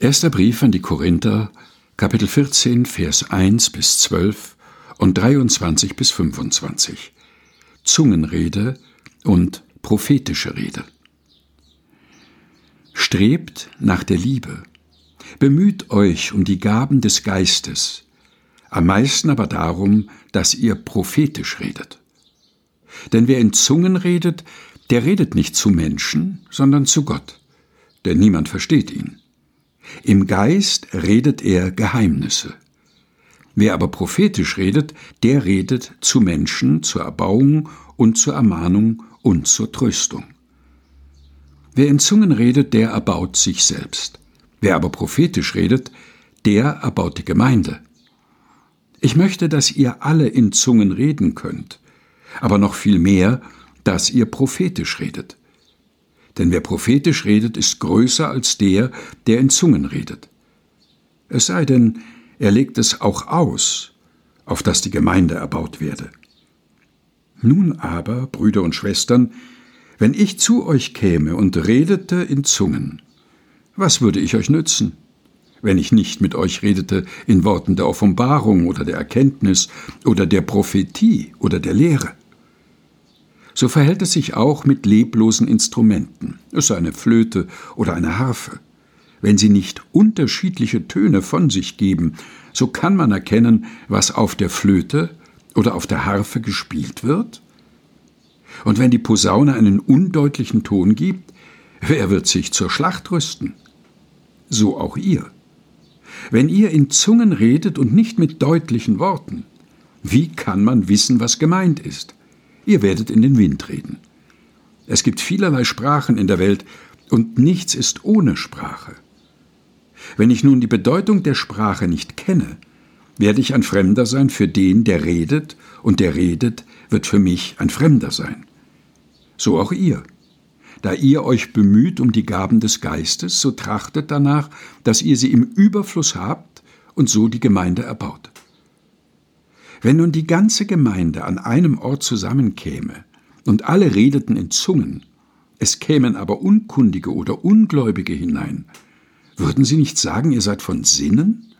Erster Brief an die Korinther, Kapitel 14, Vers 1 bis 12 und 23 bis 25. Zungenrede und prophetische Rede. Strebt nach der Liebe, bemüht euch um die Gaben des Geistes, am meisten aber darum, dass ihr prophetisch redet. Denn wer in Zungen redet, der redet nicht zu Menschen, sondern zu Gott, denn niemand versteht ihn. Im Geist redet er Geheimnisse. Wer aber prophetisch redet, der redet zu Menschen zur Erbauung und zur Ermahnung und zur Tröstung. Wer in Zungen redet, der erbaut sich selbst. Wer aber prophetisch redet, der erbaut die Gemeinde. Ich möchte, dass ihr alle in Zungen reden könnt, aber noch viel mehr, dass ihr prophetisch redet. Denn wer prophetisch redet, ist größer als der, der in Zungen redet. Es sei denn, er legt es auch aus, auf dass die Gemeinde erbaut werde. Nun aber, Brüder und Schwestern, wenn ich zu euch käme und redete in Zungen, was würde ich euch nützen, wenn ich nicht mit euch redete in Worten der Offenbarung oder der Erkenntnis oder der Prophetie oder der Lehre? So verhält es sich auch mit leblosen Instrumenten, es sei eine Flöte oder eine Harfe. Wenn sie nicht unterschiedliche Töne von sich geben, so kann man erkennen, was auf der Flöte oder auf der Harfe gespielt wird? Und wenn die Posaune einen undeutlichen Ton gibt, wer wird sich zur Schlacht rüsten? So auch ihr. Wenn ihr in Zungen redet und nicht mit deutlichen Worten, wie kann man wissen, was gemeint ist? Ihr werdet in den Wind reden. Es gibt vielerlei Sprachen in der Welt, und nichts ist ohne Sprache. Wenn ich nun die Bedeutung der Sprache nicht kenne, werde ich ein Fremder sein für den, der redet, und der redet, wird für mich ein Fremder sein. So auch ihr. Da ihr euch bemüht um die Gaben des Geistes, so trachtet danach, dass ihr sie im Überfluss habt und so die Gemeinde erbaut. Wenn nun die ganze Gemeinde an einem Ort zusammenkäme und alle redeten in Zungen, es kämen aber Unkundige oder Ungläubige hinein, würden sie nicht sagen, ihr seid von Sinnen?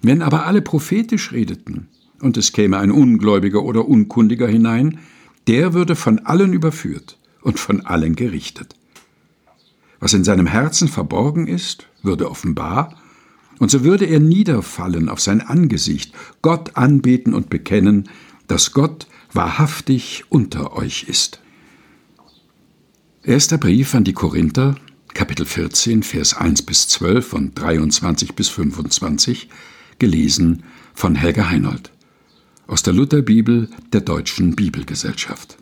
Wenn aber alle prophetisch redeten und es käme ein Ungläubiger oder Unkundiger hinein, der würde von allen überführt und von allen gerichtet. Was in seinem Herzen verborgen ist, würde offenbar, und so würde er niederfallen auf sein Angesicht, Gott anbeten und bekennen, dass Gott wahrhaftig unter euch ist. Erster Brief an die Korinther, Kapitel 14, Vers 1 bis 12 und 23 bis 25, gelesen von Helga Heinold aus der Lutherbibel der Deutschen Bibelgesellschaft.